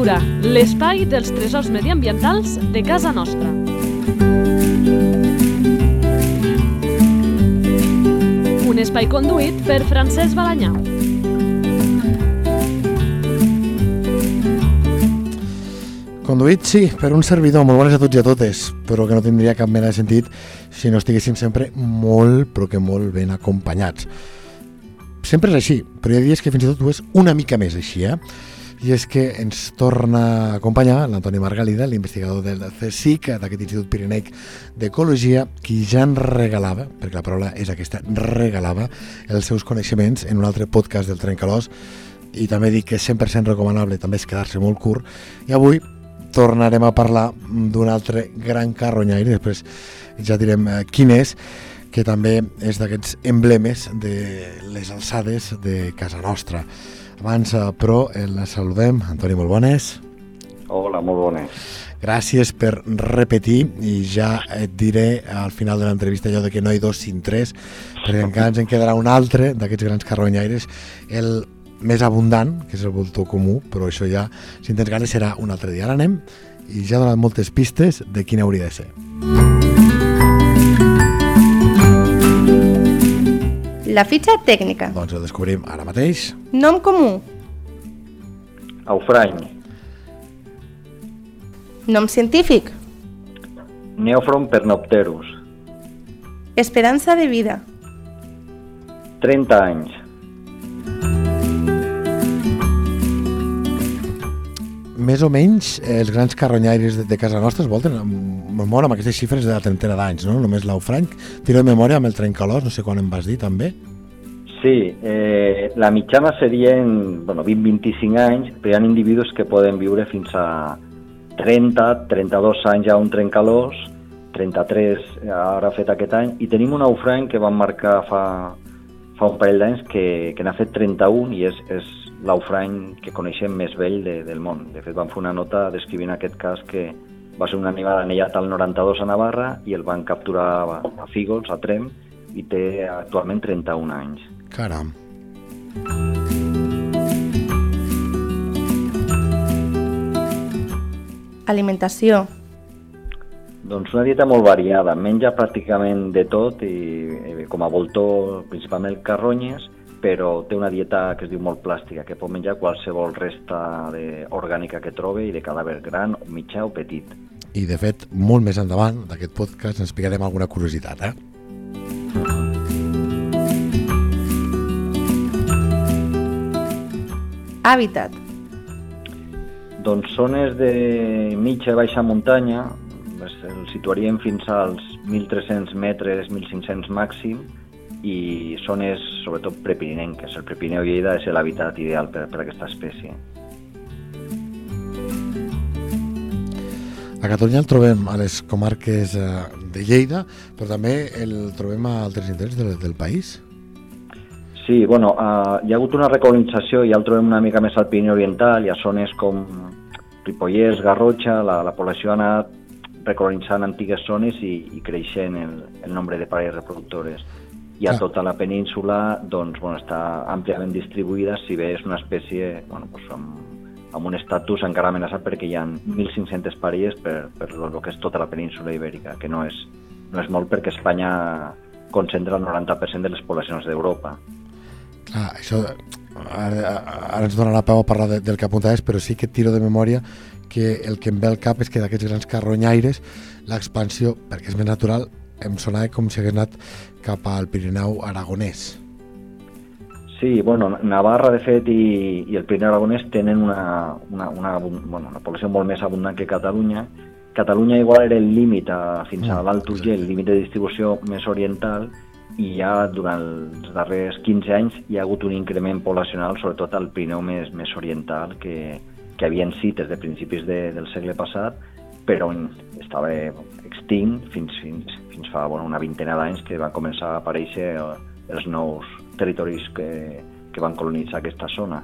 Cultura, l'espai dels tresors mediambientals de casa nostra. Un espai conduït per Francesc Balanyà. Conduït, sí, per un servidor, molt bones a tots i a totes, però que no tindria cap mena de sentit si no estiguéssim sempre molt, però que molt ben acompanyats. Sempre és així, però hi ha dies que fins i tot ho és una mica més així, eh? I és que ens torna a acompanyar l'Antoni Margalida, l'investigador del CSIC, d'aquest Institut Pirineic d'Ecologia, qui ja ens regalava, perquè la paraula és aquesta, regalava els seus coneixements en un altre podcast del Trencalós, i també dic que és 100% recomanable també és quedar-se molt curt, i avui tornarem a parlar d'un altre gran carronyaire, després ja direm eh, quin és, que també és d'aquests emblemes de les alçades de casa nostra. Abans, però, el saludem. Antoni, molt bones. Hola, molt bones. Gràcies per repetir i ja et diré al final de l'entrevista allò de que no hi dos sin tres, perquè encara ens en quedarà un altre d'aquests grans carronyaires, el més abundant, que és el voltor comú, però això ja, si en tens ganes, serà un altre dia. Ara anem i ja ha donat moltes pistes de quin hauria de ser. La fitxa tècnica. Doncs ho descobrim ara mateix. Nom comú. Aufrany, Nom científic. Neofron pernopterus, Esperança de vida. 30 anys. Més o menys eh, els grans carronyaires de, de casa nostra es volten memòria amb aquestes xifres de la trentena d'anys, no? Només l'Aufranc. Tiro de memòria amb el trencalós, no sé quan em vas dir també. Sí, eh, la mitjana serien bueno, 20-25 anys, però hi ha individus que poden viure fins a 30, 32 anys ja un trencalós, 33 ara fet aquest any, i tenim un naufrany que van marcar fa, fa un parell d'anys que, que n'ha fet 31 i és, és l'aufrany que coneixem més vell de, del món. De fet, van fer una nota descrivint aquest cas que va ser un animal anellat al 92 a Navarra i el van capturar a, a Fígols, a Trem, i té actualment 31 anys. Caram. Alimentació. Doncs una dieta molt variada, menja pràcticament de tot i eh, com a voltor principalment carronyes, però té una dieta que es diu molt plàstica, que pot menjar qualsevol resta de, orgànica que trobe i de cadàver gran, mitjà o petit. I, de fet, molt més endavant d'aquest podcast ens explicarem alguna curiositat, eh? Hàbitat. Doncs zones de mitja i baixa muntanya, el situaríem fins als 1.300 metres, 1.500 màxim, i zones sobretot prepirinenques. El Prepirineu Lleida és l'hàbitat ideal per, per aquesta espècie. A Catalunya el trobem a les comarques eh, de Lleida, però també el trobem a altres indrets del, del país. Sí, bueno, uh, hi ha hagut una recolonització, ja el trobem una mica més al Pirineu Oriental, hi ha zones com Ripollès, Garrotxa, la, la població ha anat recolonitzant antigues zones i, i creixent el, el nombre de parelles reproductores. I a tota la península doncs, bueno, està àmpliament distribuïda, si bé és una espècie bueno, doncs, amb, amb un estatus encara amenaçat perquè hi ha 1.500 parelles per, per el que és tota la península ibèrica, que no és, no és molt perquè Espanya concentra el 90% de les poblacions d'Europa. Clar, això ara, ara ens donarà peu a parlar de, del que apuntaves, però sí que tiro de memòria que el que em ve al cap és que d'aquests grans carronyaires l'expansió, perquè és més natural, em sonava com si hagués anat cap al Pirineu aragonès. Sí, bueno, Navarra, de fet, i, i el Pirineu Aragonès tenen una, una, una, bueno, una població molt més abundant que Catalunya. Catalunya igual era el límit a, fins a Mm, l'Alt Urgell, el límit de distribució més oriental, i ja durant els darrers 15 anys hi ha hagut un increment poblacional, sobretot al Pirineu més, més oriental, que, que havien cites de principis de, del segle passat, però estava extint fins, fins, fins fa bueno, una vintena d'anys que van començar a aparèixer els nous territoris que, que van colonitzar aquesta zona.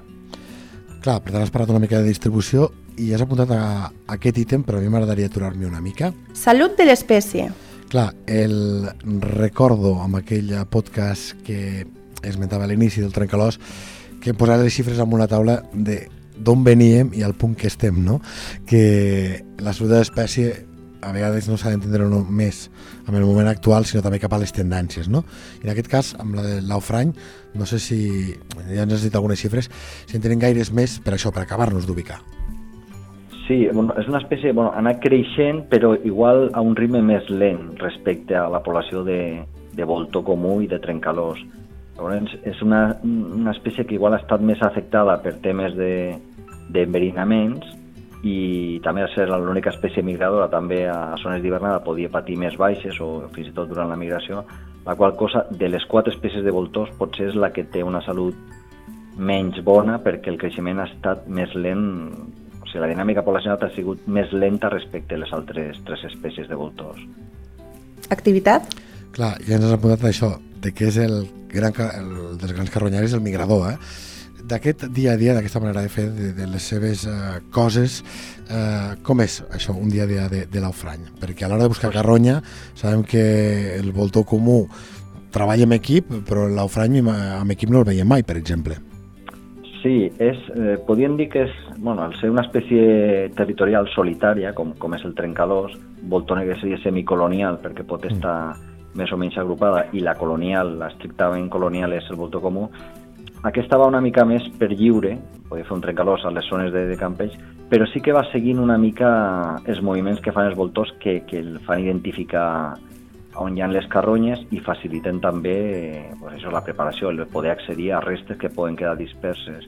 Clar, per tant has parlat una mica de distribució i has apuntat a, a aquest ítem, però a mi m'agradaria aturar-m'hi una mica. Salut de l'espècie. Clar, el recordo amb aquell podcast que esmentava a l'inici del Trencalós que em posava les xifres en una taula de d'on veníem i al punt que estem, no? Que la salut de l'espècie a vegades no s'ha d'entendre només amb el moment actual, sinó també cap a les tendències, no? I en aquest cas, amb la de l'Aufrany, no sé si, ja ens has dit algunes xifres, si en tenen gaires més per això, per acabar-nos d'ubicar. Sí, bueno, és una espècie, bueno, ha anat creixent, però igual a un ritme més lent respecte a la població de, de voltor comú i de trencalós. Llavors, és una, una espècie que igual ha estat més afectada per temes d'enverinaments de, i també a ser l'única espècie migradora també a zones d'hivernada podia patir més baixes o fins i tot durant la migració, la qual cosa de les quatre espècies de voltors potser és la que té una salut menys bona perquè el creixement ha estat més lent o sigui, la dinàmica poblacional ha sigut més lenta respecte a les altres tres espècies de voltors. Activitat? Clar, ja ens has apuntat això, de què és el, gran, el dels grans carronyaris el migrador, eh? D'aquest dia a dia, d'aquesta manera de fer, de, de les seves uh, coses, uh, com és això, un dia a dia de, de l'Aufrany? Perquè a l'hora de buscar carronya sabem que el voltor comú treballa amb equip, però l'Aufrany amb equip no el veiem mai, per exemple. Sí, és, eh, podríem dir que és, bueno, al ser una espècie territorial solitària, com, com és el trencadors, voltona que seria semicolonial, perquè pot mm. estar mm. més o menys agrupada, i la colonial, l'estrictament colonial, és el voltor comú, aquesta va una mica més per lliure, podia fer un trencalós a les zones de, de campeig, però sí que va seguint una mica els moviments que fan els voltors que, que el fan identificar on hi ha les carronyes i faciliten també pues això, la preparació, el poder accedir a restes que poden quedar disperses.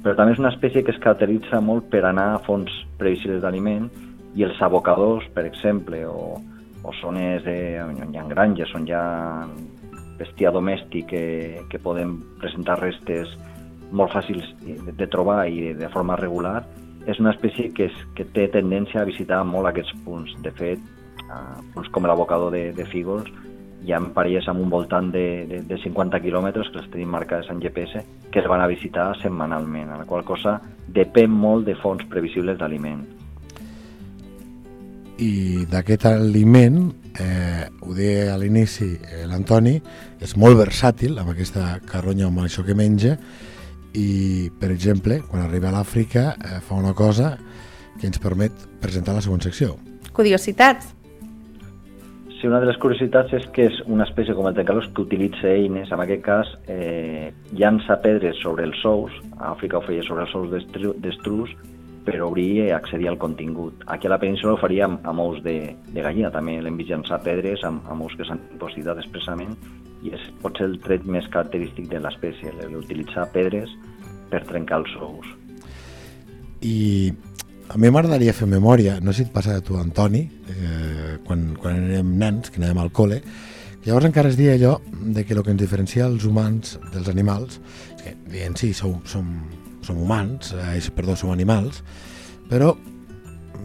Però també és una espècie que es caracteritza molt per anar a fons previsibles d'aliment i els abocadors, per exemple, o, o zones de, on hi ha granges, on hi ha bestiar domèstic que, que poden presentar restes molt fàcils de, trobar i de forma regular, és una espècie que, és, que té tendència a visitar molt aquests punts. De fet, eh, doncs com l'abocador de, de Fígols, hi ha parelles amb un voltant de, de, de 50 quilòmetres que les tenim marcades en GPS que es van a visitar setmanalment, a la qual cosa depèn molt de fonts previsibles d'aliment. I d'aquest aliment, eh, ho deia a l'inici eh, l'Antoni, és molt versàtil amb aquesta carronya amb això que menja i, per exemple, quan arriba a l'Àfrica eh, fa una cosa que ens permet presentar la següent secció. Curiositats. Sí, una de les curiositats és que és una espècie com el tencalós que utilitza eines, en aquest cas eh, llança pedres sobre els sous, a Àfrica ho feia sobre els sous d'estrus, per obrir i accedir al contingut. Aquí a la península ho faria amb, amb ous de, de gallina, també l'hem vist llançar pedres amb, amb ous que s'han impositat expressament i és, pot ser el tret més característic de l'espècie, l'utilitzar pedres per trencar els ous. I a mi m'agradaria fer memòria, no sé si et passa a tu, Antoni, eh, quan, quan érem nens, que anàvem al col·le, llavors encara es dia allò de que el que ens diferencia els humans dels animals, que dient sí, som, som, som humans, eh, perdó, som animals, però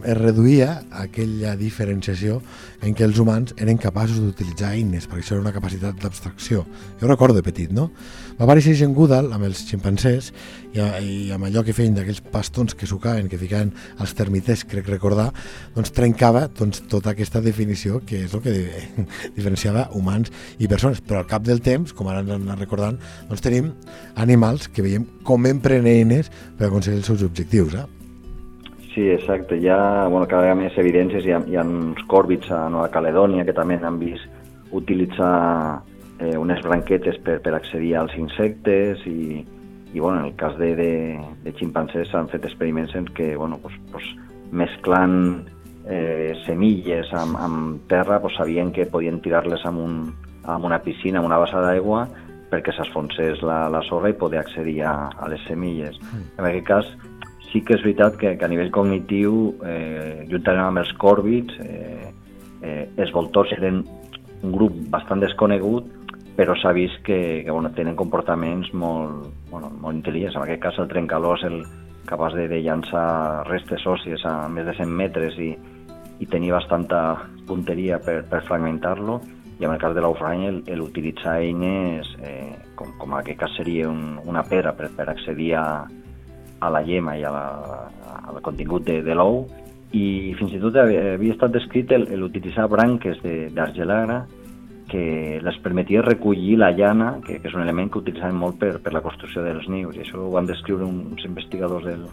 es reduïa aquella diferenciació en què els humans eren capaços d'utilitzar eines, perquè això era una capacitat d'abstracció. Jo recordo de petit, no? Va aparèixer gent Goodall amb els ximpancers i, i amb allò que feien d'aquells pastons que sucaven, que ficaven als termiters, crec recordar, doncs trencava doncs, tota aquesta definició que és el que diferenciava humans i persones. Però al cap del temps, com ara ens anem recordant, doncs tenim animals que veiem com empren eines per aconseguir els seus objectius. Eh? Sí, exacte. Hi ha bueno, cada vegada més evidències. Hi ha, hi ha uns còrbits a Nova Caledònia que també han vist utilitzar eh, unes branquetes per, per accedir als insectes i, i bueno, en el cas de, de, de ximpancers s'han fet experiments en què bueno, pues, pues, mesclant eh, semilles amb, amb terra pues, sabien que podien tirar-les amb, un, amb una piscina, amb una bassa d'aigua perquè s'esfonsés la, la sorra i poder accedir a, a les semilles. Mm. En aquest cas, sí que és veritat que, que a nivell cognitiu, eh, juntament amb els còrbits, eh, eh, els voltors eren un grup bastant desconegut però s'ha vist que, que bueno, tenen comportaments molt, bueno, molt intel·ligents. En aquest cas, el trencalós el capaç de, de llançar restes òssies a més de 100 metres i, i tenir bastanta punteria per, per fragmentar-lo, i en el cas de l'Aufrany l'utilitzar eines eh, com, com en aquest cas seria un, una pedra per, per accedir a, a la llema i a la, al contingut de, de l'ou i fins i tot havia, estat descrit l'utilitzar branques d'argelagra que les permetia recollir la llana, que, que és un element que utilitzaven molt per, per la construcció dels nius, i això ho van descriure uns investigadors del,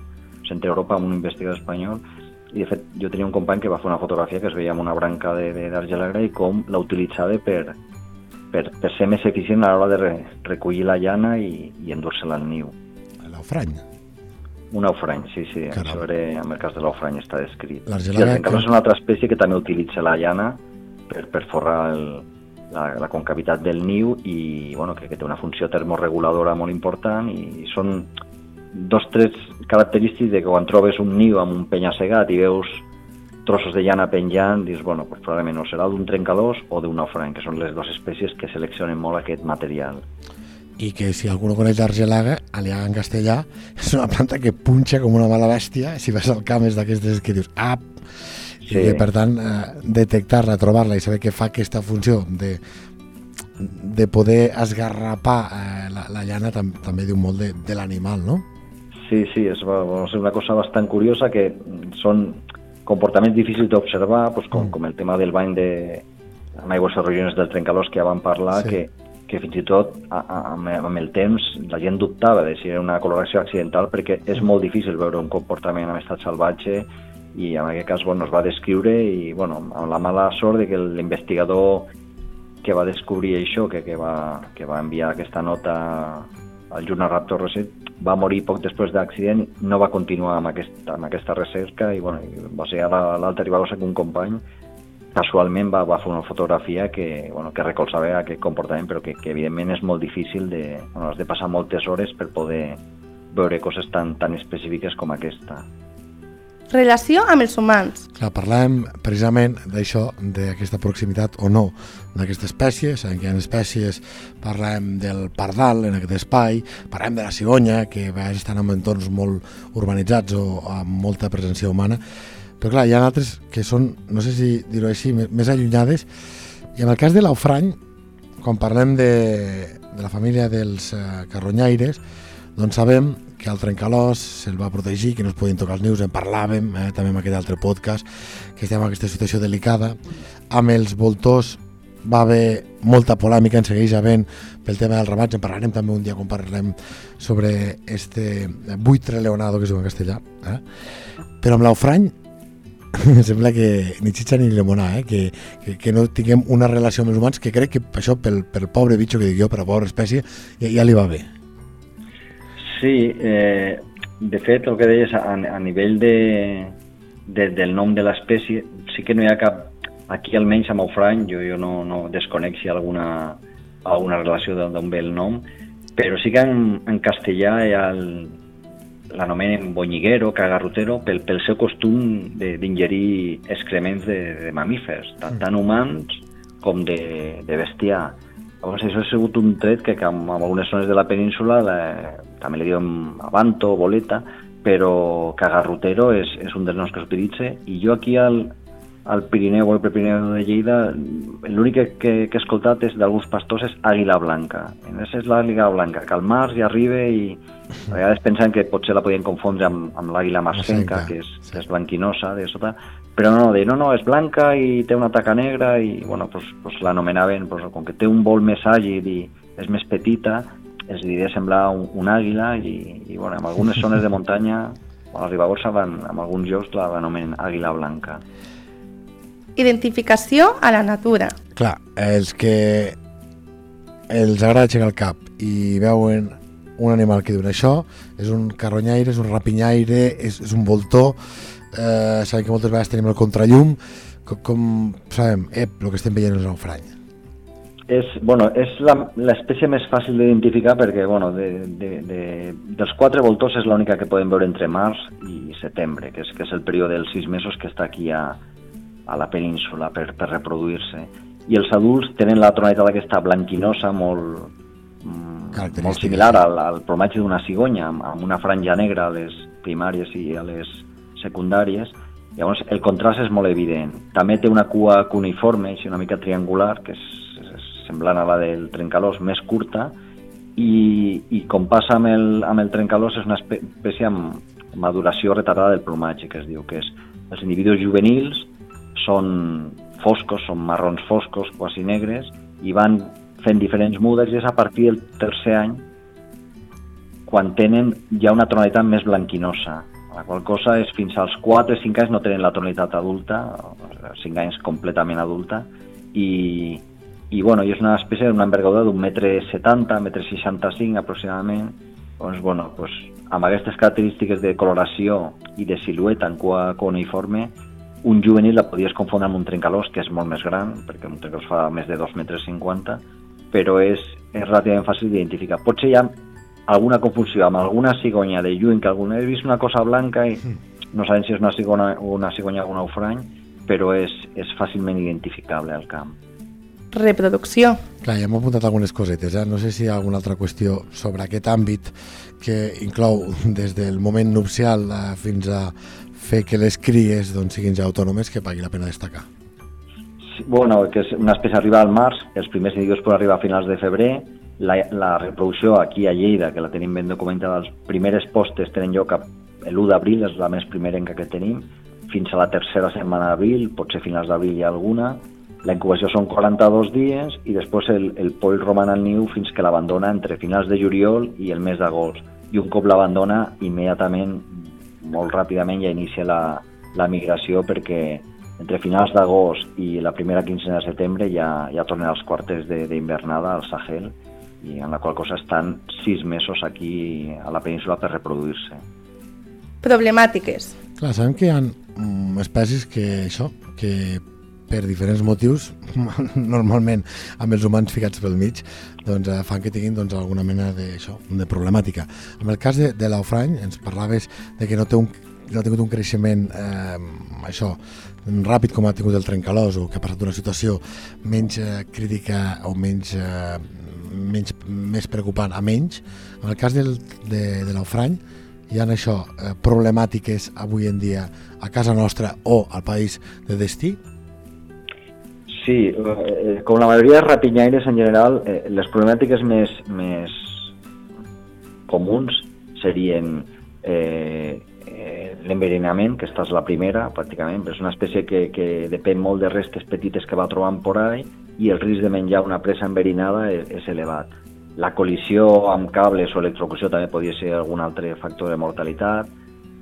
centre Europa un investigador espanyol i de fet jo tenia un company que va fer una fotografia que es veia amb una branca d'argelagra i com la utilitzava per, per, per ser més eficient a l'hora de re, recollir la llana i, i endur-se-la al niu. L'aufrany. Un aufrany, sí, sí. Caram. Això era, en el cas de l'aufrany està descrit. L'argelaga el trencalós que- és una altra espècie que també utilitza la llana per, per forrar el, la, la concavitat del niu i bueno, que, que té una funció termoreguladora molt important i són dos trets característics de que quan trobes un niu amb un penya-segat i veus trossos de llana penjant, dius, bueno, pues probablement o serà d'un trencalós o d'un naufrany, que són les dues espècies que seleccionen molt aquest material. I que si algú no coneix l'argelaga, aliaga en castellà, és una planta que punxa com una mala bèstia, si vas al camp és d'aquestes que dius, ap, i Sí. que per tant eh, detectar-la, trobar-la i saber que fa aquesta funció de, de poder esgarrapar eh, la, la llana tam, també diu molt de, de l'animal, no? Sí, sí, és, ser una cosa bastant curiosa que són comportaments difícils d'observar, doncs com, com el tema del bany de amb aigües ferrogenes del trencalós que ja vam parlar, Sí. que, que fins i tot a, a, amb, el temps la gent dubtava de si era una coloració accidental perquè és molt difícil veure un comportament en estat salvatge i en aquest cas bueno, es va descriure i bueno, amb la mala sort de que l'investigador que va descobrir això, que, que, va, que va enviar aquesta nota al Journal Raptor Recent, va morir poc després de l'accident, no va continuar amb, aquest, amb aquesta recerca i, bueno, va ser a la- Ribagorça que un company casualment va, va fer una fotografia que, bueno, que recolzava aquest comportament, però que, que evidentment és molt difícil de... Bueno, has de passar moltes hores per poder veure coses tan, tan específiques com aquesta. Relació amb els humans. Clar, parlàvem precisament d'això, d'aquesta proximitat o no d'aquesta espècie, sabem que hi ha espècies, parlàvem del pardal en aquest espai, parlàvem de la cigonya, que a vegades estan en entorns molt urbanitzats o amb molta presència humana, però clar, hi ha altres que són, no sé si dir-ho així, més, allunyades, i en el cas de l'aufrany, quan parlem de, de la família dels eh, carronyaires, doncs sabem que el trencalós se'l va protegir, que no es podien tocar els nius, en parlàvem eh, també en aquest altre podcast, que estem en aquesta situació delicada. Amb els voltors va haver molta polèmica, en segueix havent pel tema del ramatge, en parlarem també un dia quan parlem sobre este buitre leonado, que es diu en castellà. Eh? Però amb l'aufrany em sembla que ni xitxa ni limonar, eh? que, que, que no tinguem una relació amb els humans, que crec que això pel, pel pobre bitxo que dic jo, per la pobra espècie, ja, ja li va bé. Sí, eh, de fet, el que deies, a, a nivell de, de, del nom de l'espècie, sí que no hi ha cap, aquí almenys a Maufrany, jo, jo no, no desconec si hi ha alguna, alguna relació d'on ve el nom, però sí que en, en castellà hi ha el, l'anomenen bonyiguero, cagarrotero, pel, pel seu costum d'ingerir excrements de, de mamífers, tant, tant humans com de, de bestiar. Llavors, això ha sigut un tret que, que en, en algunes zones de la península la, també li diuen avanto, boleta, però cagarrotero és, és un dels noms que s'utilitza i jo aquí al, al Pirineu o al Prepirineu de Lleida l'únic que, que, que he escoltat és d'alguns pastors és àguila blanca. Aquesta és l'àguila blanca, que al març ja arriba i a vegades pensen que potser la podien confondre amb, amb l'àguila marcenca, que és, sí. és blanquinosa de sota, però no, de no, no, és blanca i té una taca negra i, bueno, pues, pues l'anomenaven, pues, com que té un vol més àgil i és més petita, es diria semblar un, un àguila i, i bueno, en algunes zones de muntanya, a la Ribagorça, van, en alguns llocs la- l'anomenen àguila blanca. Identificació a la natura. Clar, els que els agrada aixecar el cap i veuen un animal que diuen això, és un carronyaire, és un rapinyaire, és, és un voltor, eh, sabem que moltes vegades tenim el contrallum, com, com sabem, ep, el que estem veient és un naufrany. És, bueno, és la- l'espècie més fàcil d'identificar perquè bueno, de, de, de, dels quatre voltors és l'única que podem veure entre març i setembre, que és, que és el període dels sis mesos que està aquí a, a la península per, per reproduir-se. I els adults tenen la tonalitat aquesta blanquinosa molt, mm, molt similar al, al plomatge d'una cigonya, amb, amb una franja negra a les primàries i a les secundàries. Llavors, el contrast és molt evident. També té una cua cuneiforme, així una mica triangular, que és, és semblant a la del trencalós, més curta, i, i com passa amb el, amb el trencalós és una espè- espècie amb maduració retardada del plomatge, que es diu, que és els individus juvenils són foscos, són marrons foscos, quasi negres, i van fent diferents mudes i és a partir del tercer any quan tenen ja una tonalitat més blanquinosa La qual cosa és fins als 4 o 5 anys no tenen la tonalitat adulta, 5 anys completament adulta, i, i, bueno, i és una espècie d'una envergadura d'un metre 70, metre 65 aproximadament, doncs, bueno, doncs, amb aquestes característiques de coloració i de silueta en cua cuneiforme, un juvenil la podies confondre amb un trencalós, que és molt més gran, perquè un trencalós fa més de 2 metres 50, però és, és relativament fàcil d'identificar. Potser hi ha alguna confusió amb alguna cigonya de lluny, que algun he vist una cosa blanca i no sabem si és una cigonya, una cigonya o un aufrany, però és, és fàcilment identificable al camp. Reproducció. Clar, ja hem apuntat algunes cosetes, eh? no sé si hi ha alguna altra qüestió sobre aquest àmbit que inclou des del moment nupcial eh, fins a fer que les cries doncs, siguin ja autònomes que pagui la pena destacar. Sí, bueno, que és una espècie arriba al març, els primers individus poden arribar a finals de febrer, la, la reproducció aquí a Lleida, que la tenim ben documentada, els primeres postes tenen lloc l'1 d'abril, és la més primerenca que tenim, fins a la tercera setmana d'abril, potser finals d'abril hi ha alguna, la incubació són 42 dies i després el, el poll roman al niu fins que l'abandona entre finals de juliol i el mes d'agost. I un cop l'abandona, immediatament molt ràpidament ja inicia la, la migració perquè entre finals d'agost i la primera quincena de setembre ja, ja tornen als quarters d'invernada al Sahel i en la qual cosa estan sis mesos aquí a la península per reproduir-se. Problemàtiques. Clar, sabem que hi ha mm, espècies que això, que per diferents motius, normalment amb els humans ficats pel mig, doncs, eh, fan que tinguin doncs, alguna mena de, això, de problemàtica. En el cas de, de l'Aufrany, ens parlaves de que no, té un, no ha tingut un creixement eh, això, ràpid com ha tingut el trencalós o que ha passat d'una situació menys eh, crítica o menys, eh, menys, més preocupant a menys. En el cas del, de, de l'Aufrany, hi ha això, eh, problemàtiques avui en dia a casa nostra o al país de destí? Sí, eh, com la majoria de rapinyaires en general, eh, les problemàtiques més, més comuns serien eh, eh, l'enverinament, que esta és la primera, pràcticament, és una espècie que, que depèn molt de restes petites que va trobant por ahí i el risc de menjar una presa enverinada és, és elevat. La col·lisió amb cables o electrocució també podria ser algun altre factor de mortalitat.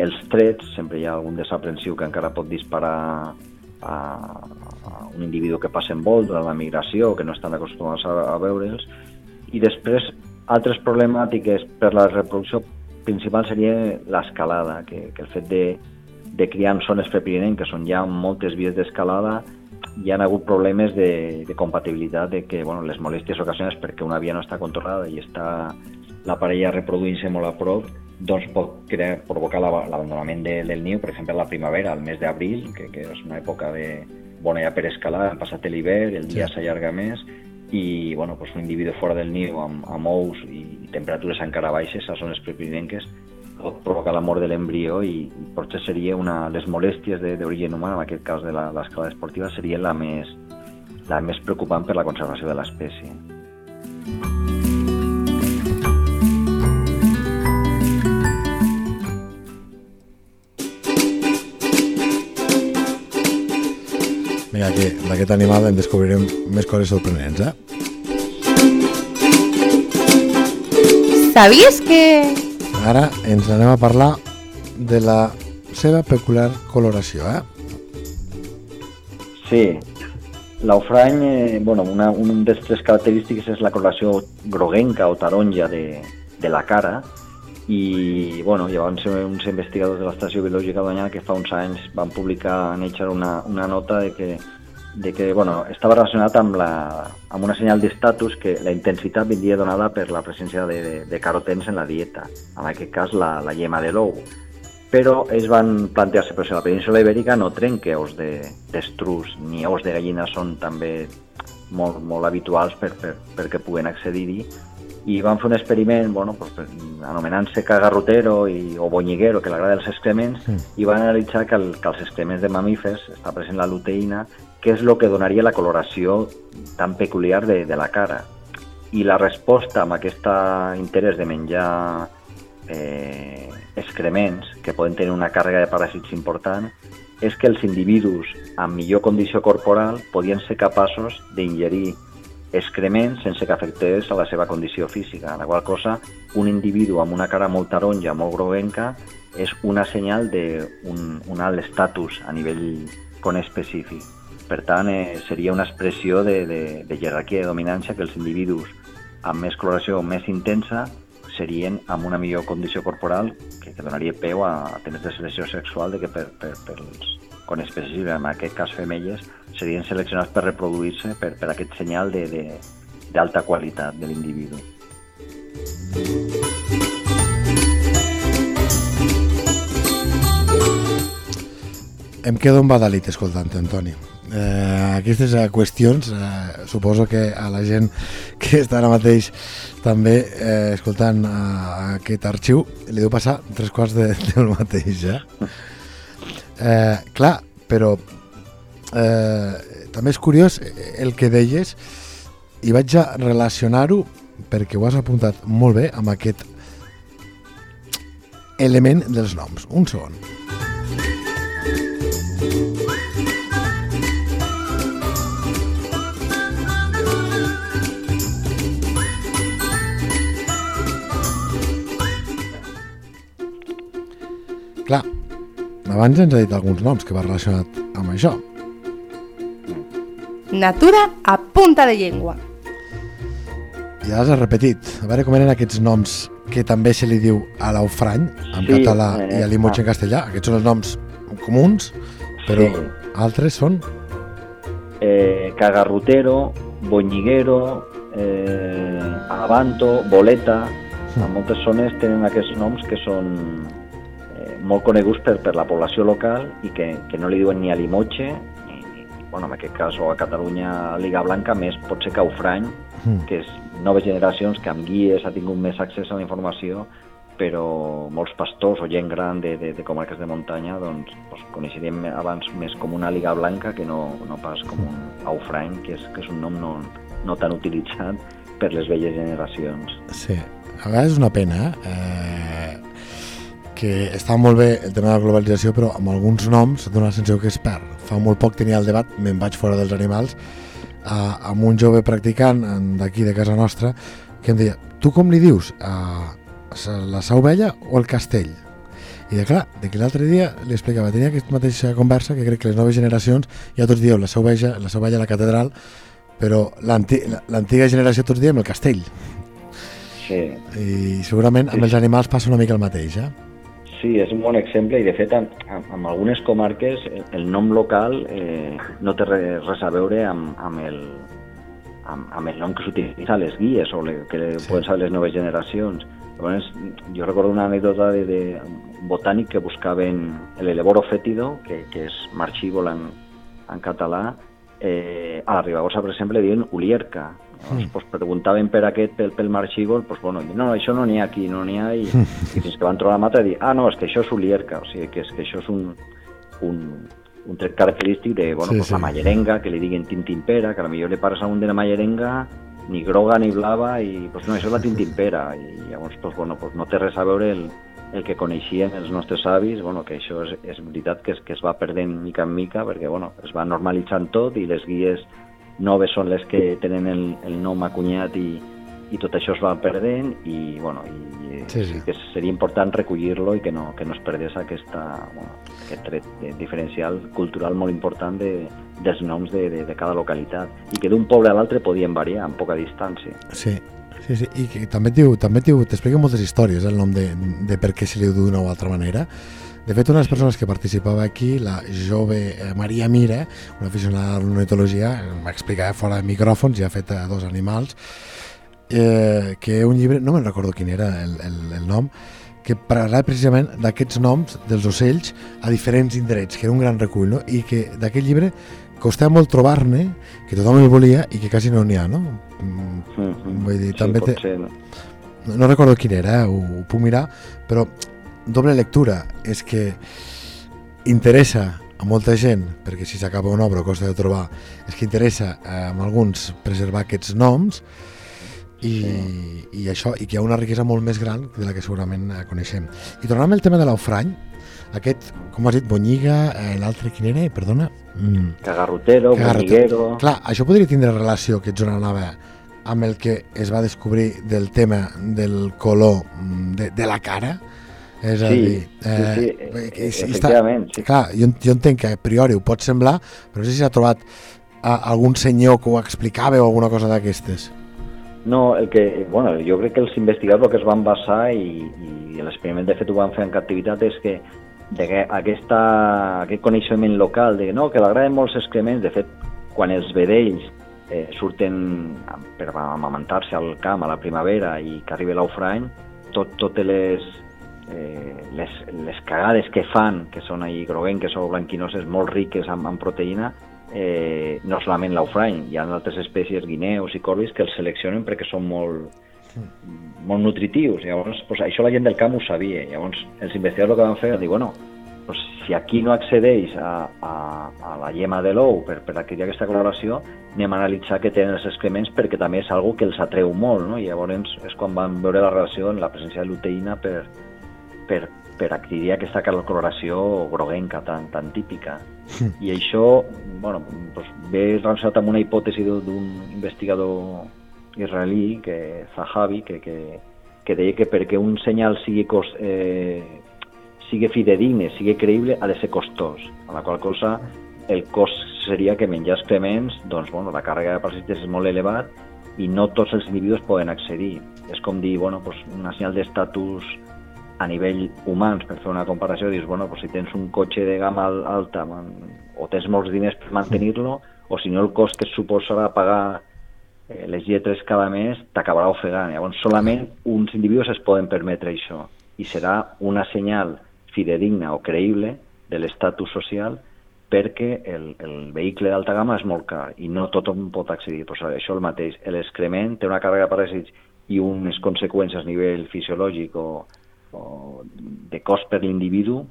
Els trets, sempre hi ha algun desaprensiu que encara pot disparar a, a un individu que passa en vol durant la migració, que no estan acostumats a, a veure'ls. I després, altres problemàtiques per la reproducció principal seria l'escalada, que, que el fet de, de criar en zones prepirinenques on hi ha moltes vies d'escalada hi ha hagut problemes de, de compatibilitat de que bueno, les molèsties ocasionades perquè una via no està controlada i està la parella reproduint-se molt a prop doncs pot crear, provocar l'abandonament de, del niu, per exemple, a la primavera, al mes d'abril, que, que és una època de bona ja per escalar, han passat l'hivern, el dia s'allarga sí. més, i bueno, doncs un individu fora del niu amb, amb ous i temperatures encara baixes a zones prepirinenques pot provocar la mort de l'embrió i potser seria una les molèsties d'origen humà, en aquest cas de l'escala esportiva, seria la més, la més preocupant per la conservació de l'espècie. Que d'aquest animal en descobrirem més coses sorprenents, eh? Sabies que... Ara ens anem a parlar de la seva peculiar coloració, eh? Sí, l'aufrany, eh, bueno, una, un dels tres característiques és la coloració groguenca o taronja de, de la cara i bueno, hi van ser uns investigadors de l'Estació Biològica d'Onyà que fa uns anys van publicar en Nature una, una nota de que de que bueno, estava relacionat amb, la, amb una senyal d'estatus que la intensitat vindria donada per la presència de, de, de carotens en la dieta, en aquest cas la, la llema de l'ou. Però ells van plantear-se, però si la península ibèrica no trenca ous d'estrus de, ni ous de gallina són també molt, molt habituals per, per, perquè puguen accedir-hi i van fer un experiment bueno, pues, anomenant-se cagarrotero i, o bonyiguero, que l'agrada els excrements, mm. i van analitzar que, el, que els excrements de mamífers està present la luteïna què és el que donaria la coloració tan peculiar de, de la cara. I la resposta amb aquest interès de menjar eh, excrements, que poden tenir una càrrega de paràsits important, és que els individus amb millor condició corporal podien ser capaços d'ingerir excrements sense que afectés a la seva condició física, la qual cosa un individu amb una cara molt taronja, molt groguenca, és una senyal d'un un alt estatus a nivell conespecífic. Per tant, eh, seria una expressió de, de, de jerarquia i dominància que els individus amb més coloració més intensa serien amb una millor condició corporal que, que donaria peu a, temes de selecció sexual de que per, per, per els conespecífics, en aquest cas femelles, serien seleccionats per reproduir-se per, per aquest senyal d'alta qualitat de l'individu. Em quedo amb Badalit escoltant Antoni. Eh, aquestes eh, qüestions eh, suposo que a la gent que està ara mateix també eh, escoltant eh, aquest arxiu li deu passar tres quarts de, del mateix eh? Eh, clar, però eh, també és curiós el que deies i vaig a relacionar-ho perquè ho has apuntat molt bé amb aquest element dels noms. Un segon. Clar, abans ens ha dit alguns noms que va relacionat amb això. Natura a punta de llengua. Ja has repetit. A veure com eren aquests noms que també se li diu a l'aufrany, en Sí, català eh, i a l'imoig en ah. castellà. Aquests són els noms comuns, però Sí. altres són... eh, cagarrotero, boñiguero, eh, abanto, boleta, a moltes zones tenen aquests noms que són molt coneguts per, per la població local i que, que no li diuen ni a Limoche, ni, ni, bueno, en aquest cas, o a Catalunya Liga Blanca, més pot ser Caufrany, Mm. que és noves generacions que amb guies ha tingut més accés a la informació, però molts pastors o gent gran de, de, de comarques de muntanya doncs, doncs coneixeríem abans més com una liga blanca que no, no pas com un aufrany, que és, que és un nom no, no tan utilitzat per les velles generacions. Sí, a vegades és una pena, eh, que està molt bé el tema de la globalització, però amb alguns noms dona la sensació que es perd. Fa molt poc tenia el debat, me'n vaig fora dels animals, eh, amb un jove practicant d'aquí de casa nostra, que em deia, tu com li dius? A la sa ovella o el castell? I de clar, de que l'altre dia li explicava, tenia aquesta mateixa conversa que crec que les noves generacions ja tots dieu la sa ovella, la sa ovella a la catedral, però l'anti- l'antiga generació tots diem el castell. Sí, I segurament amb els animals passa una mica el mateix, eh? Sí, és un bon exemple i de fet en, en, algunes comarques el, el nom local eh, no té res, res a veure amb, amb, el, amb, amb el nom que s'utilitza a les guies o le, que Sí. sí. poden saber les noves generacions. Llavors, jo recordo una anècdota de, de un botànic que buscaven l'eleboro fétido, que, que és marxívol en, en català, eh, a la Ribagorça, per exemple, diuen ulierca. Llavors, Mm. pues, preguntaven per aquest, pel, pel marxívol, pues, bueno, no, això no n'hi ha aquí, no n'hi ha, i, i fins que van trobar la mata i dir, ah, no, és que això és ulierca, o sigui, que, és, que això és un, un, un tret característic de, bueno, Sí, pues, sí. la mallerenga, que li diguin tintimpera, que a millor li pares a un de la mallerenga, ni groga ni blava, i pues, no, això és la tintimpera, i llavors, pues, bueno, pues, no té res a veure el, el que coneixien els nostres avis, bueno, que això és, és veritat que es, que es va perdent mica en mica, perquè bueno, es va normalitzant tot i les guies noves són les que tenen el, el nom acunyat i, i tot això es va perdent i, bueno, i Sí, sí. que seria important recollir-lo i que no, que no es perdés aquesta, bueno, aquest tret de- diferencial cultural molt important de, dels noms de, de, de cada localitat i que d'un poble a l'altre podien variar amb poca distància. Sí, sí, sí. i que també t'explica moltes històries el nom de, de per què se li diu d'una o altra manera. De fet, una de les persones que participava aquí, la jove eh, Maria Mira, una aficionada a l'ornitologia, va explicar fora de micròfons, ja ha fet a dos animals, eh, que un llibre, no me'n recordo quin era el, el, el nom, que parlava precisament d'aquests noms dels ocells a diferents indrets, que era un gran recull, no? i que d'aquest llibre costava molt trobar-ne, que tothom el volia i que quasi no n'hi ha, no? Mm, Mm -hmm. Vull dir, també té- potser, no? no, no recordo quin era, eh? ho, ho puc mirar, però doble lectura és que interessa a molta gent, perquè si s'acaba una obra costa de trobar, és que interessa eh, amb alguns preservar aquests noms i, i això, i que hi ha una riquesa molt més gran de la que segurament eh, coneixem. I tornant el tema de l'aufrany, aquest, com has dit, Bonyiga, eh, l'altre quin era? Perdona? Mm. Cagarrotero, Cagarrotero. boniguero... Clar, això podria tindre relació, que ets on anava, amb el que es va descobrir del tema del color mm, de, de la cara, És a Sí, dir... sí, sí, eh, eh, i efectivament, sí. Clar, jo, jo entenc que a priori ho pot semblar, però no sé si s'ha trobat a, algun senyor que ho explicava o alguna cosa d'aquestes. No, el que, bueno, jo crec que els investigadors que es van basar i, i l'experiment de fet ho van fer en captivitat és que, de que aquesta, aquest coneixement local de que no, que li agraden molts excrements, de fet, quan els vedells eh, surten per amamentar-se al camp a la primavera i que arriba l'aufrany, tot, totes les, eh, les, les cagades que fan, que són ahí groguenques o blanquinoses molt riques amb, amb proteïna, eh, no solament l'aufrany, hi ha altres espècies, guineus i corbis, que els seleccionen perquè són molt, molt nutritius. Llavors, pues, això la gent del camp ho sabia. Llavors, els investigadors el que van fer és dir, bueno, pues, si aquí no accedeix a, a, a la llema de l'ou per, per adquirir aquesta coloració, anem a analitzar què tenen els excrements perquè també és algo que els atreu molt, no? I llavors és quan van veure la relació en la presència de luteïna per, per, per adquirir aquesta coloració groguenca tan, tan típica. I això bueno, doncs ve relacionat amb una hipòtesi d'un- investigador israelí, que Zahavi, que, que, que deia que perquè un senyal sigui, cos, eh, sigui fidedigne, sigui creïble, ha de ser costós, a la qual cosa el cost seria que menjar excrements, doncs, bueno, la càrrega de parasites és molt elevat i no tots els individus poden accedir. És com dir, bueno, pues, una senyal d'estatus a nivell humans, per fer una comparació, dius, bueno, pues si tens un cotxe de gamma al- alta o tens molts diners per mantenir-lo, o si no el cost que et suposarà pagar eh, les lletres cada mes t'acabarà ofegant. Llavors, solament uns individus es poden permetre això i serà una senyal fidedigna o creïble de l'estatus social perquè el, el vehicle d'alta gamma és molt car i no tothom pot accedir. Pues això el mateix. L'excrement té una càrrega de paràsits i unes conseqüències a nivell fisiològic o, o de cost per l'individu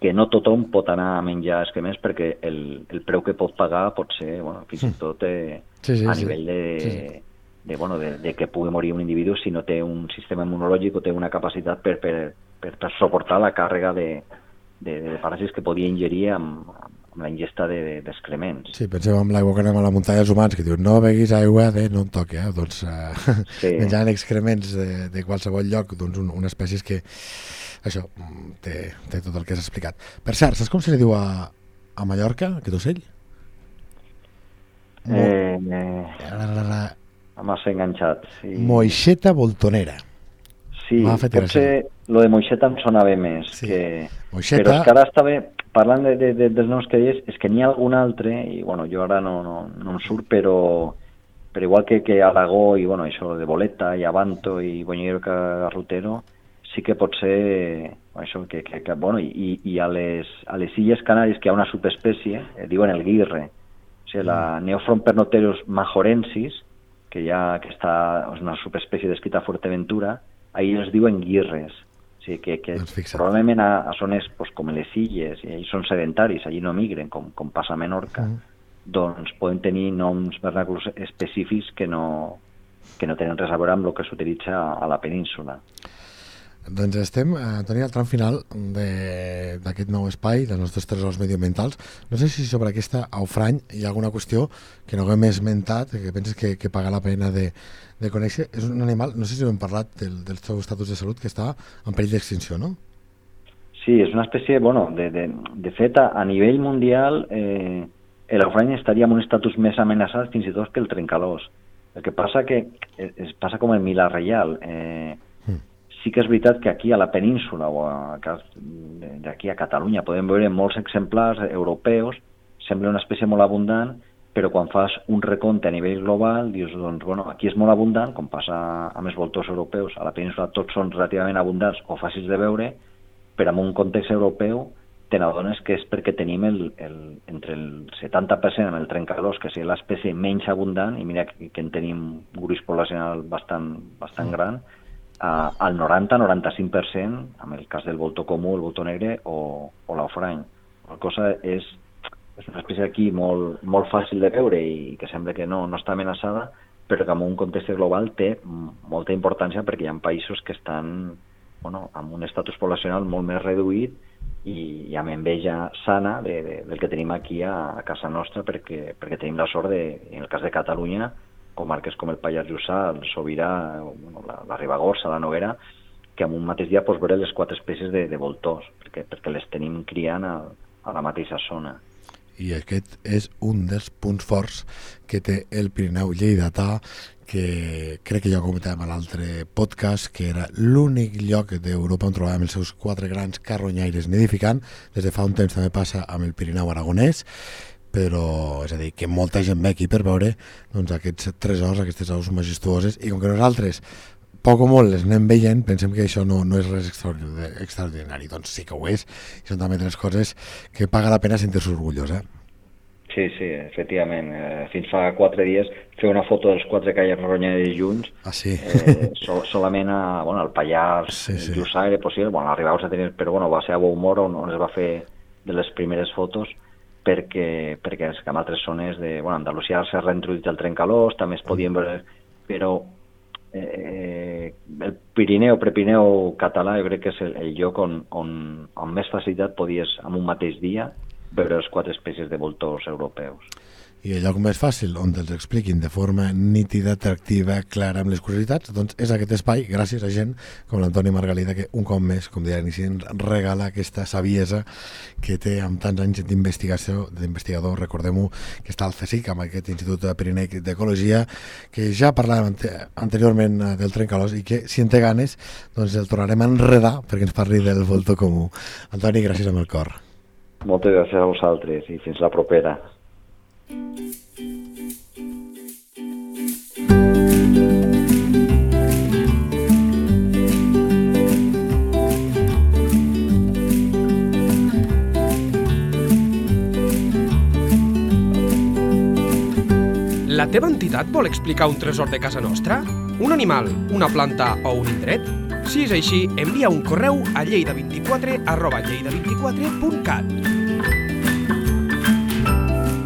que no tothom pot anar a menjar excrements perquè el, el preu que pot pagar pot ser, bueno, fins i tot eh, Sí, sí, a sí. nivell de, Sí, sí. de, bueno, de, de que pugui morir un individu si no té un sistema immunològic o té una capacitat per, per, per, per suportar la càrrega de, de, de paràsits que podia ingerir amb, amb la ingesta de- d'excrements. Sí, penseu en l'aigua que anem a la muntanya els humans, que diuen no beguis aigua de no em toqui, eh? doncs eh, Sí. menjant excrements de, de qualsevol lloc, doncs un, una espècie que això mm, té, té tot el que has explicat. Per cert, saps com se li diu a, a Mallorca, aquest ocell? Mo- Eh, eh, La, la, la, massa enganxat. Sí. Moixeta voltonera. Sí, potser lo de Moixeta em sonava més. Sí. Que... Moixeta- Però és que ara estava parlant de, de, de, dels noms que deies, és que n'hi ha algun altre, i bueno, jo ara no, no, no em surt, però, però igual que, que Aragó i bueno, això de Boleta i Abanto i Boñero Garrotero, sí que pot ser això que, que, que bueno, i, i a, les, a les Illes Canàries que hi ha una subespècie, eh, diuen el guirre, o sigui, la Neophron pernoterus majorensis, que ja que està, és una subespècie descrita a Fuerteventura, ahir els diuen guirres. Sigui, que, que Doncs probablement a, a zones pues, com les illes, i són sedentaris, allí no migren, com, com passa a Menorca, Mm. doncs poden tenir noms vernacles específics que no, que no tenen res a veure amb el que s'utilitza a la península. Doncs estem, eh, Toni, al tram final d'aquest nou espai, dels nostres tresors medioambientals. No sé si sobre aquesta aufrany hi ha alguna qüestió que no haguem esmentat, que penses que, que paga la pena de, de conèixer. És un animal, no sé si ho hem parlat del, del seu estatus de salut, que està en perill d'extinció, no? Sí, és una espècie, bueno, de, de, de fet, a, a nivell mundial, eh, l'Aufrany estaria en un estatus més amenaçat fins i tot que el trencalós. El que passa que es, es passa com el milà reial. Eh. Sí que és veritat que aquí a la península o d'aquí a Catalunya podem veure molts exemplars europeus, sembla una espècie molt abundant, però quan fas un recompte a nivell global dius, doncs, bueno, aquí és molt abundant, com passa amb els voltors europeus, a la península tots són relativament abundants o fàcils de veure, però en un context europeu te n'adones que és perquè tenim el, el, entre el 70% amb el trencalós, que seria l'espècie menys abundant, i mira que, que en tenim un gruix poblacional bastant, bastant gran, uh, al 90-95% amb el cas del voltor comú, el voltor negre o, o l'aufrany. La cosa és, és una espècie aquí molt, molt fàcil de veure i que sembla que no, no està amenaçada, però que en un context global té molta importància perquè hi ha països que estan bueno, amb un estatus poblacional molt més reduït i, i amb enveja sana de, de, del que tenim aquí a, a casa nostra perquè, perquè tenim la sort de, en el cas de Catalunya, comarques com el Pallars Jussà, el Sobirà, bueno, la, la Ribagorça, la Noguera, que en un mateix dia pots veure les quatre espècies de, de voltors, perquè, perquè les tenim criant a, a la mateixa zona. I aquest és un dels punts forts que té el Pirineu Lleidatà, que crec que ja comentàvem a l'altre podcast, que era l'únic lloc d'Europa on trobàvem els seus quatre grans carronyaires nidificant. Des de fa un temps també passa amb el Pirineu Aragonès, però és a dir, que molta gent ve aquí per veure doncs, aquests tresors, aquestes aus majestuoses, i com que nosaltres poc o molt les anem veient, pensem que això no, no és res extraordinari. Doncs sí que ho és, i són també tres coses que paga la pena sentir-se orgullós, eh? Sí, sí, efectivament. Eh, fins fa quatre dies fer una foto dels quatre calles ronyades junts ah, sí? eh, so, solament a, bueno, al Pallars, Sí, sí. Jussà era possible, bueno, arribaves a tenir, però bueno, va ser a Boumor on, on es va fer de les primeres fotos perquè, perquè és que en altres zones de bueno, Andalusia s'ha reintroduït el trencalós, també es podien veure, però eh, el Pirineu, Prepirineu català, jo crec que és el, el lloc on, on amb més facilitat podies, en un mateix dia, veure les quatre espècies de voltors europeus. I el lloc més fàcil on te'ls expliquin de forma nítida, atractiva, clara, amb les curiositats, doncs és aquest espai, gràcies a gent com l'Antoni Margalida, que un cop més, com deia l'inici, regala aquesta saviesa que té amb tants anys d'investigació, d'investigador, recordem-ho, que està al CSIC, amb aquest Institut Pirinec d'Ecologia, que ja parlàvem ante anteriorment eh, del trencalós i que, si en té ganes, doncs el tornarem a enredar perquè ens parli del voltor comú. Antoni, gràcies amb el cor. Moltes gràcies a vosaltres i fins la propera. La teva entitat vol explicar un tresor de casa nostra? Un animal, una planta o un indret? Si és així, envia un correu a lleida24 arroba lleida24.cat.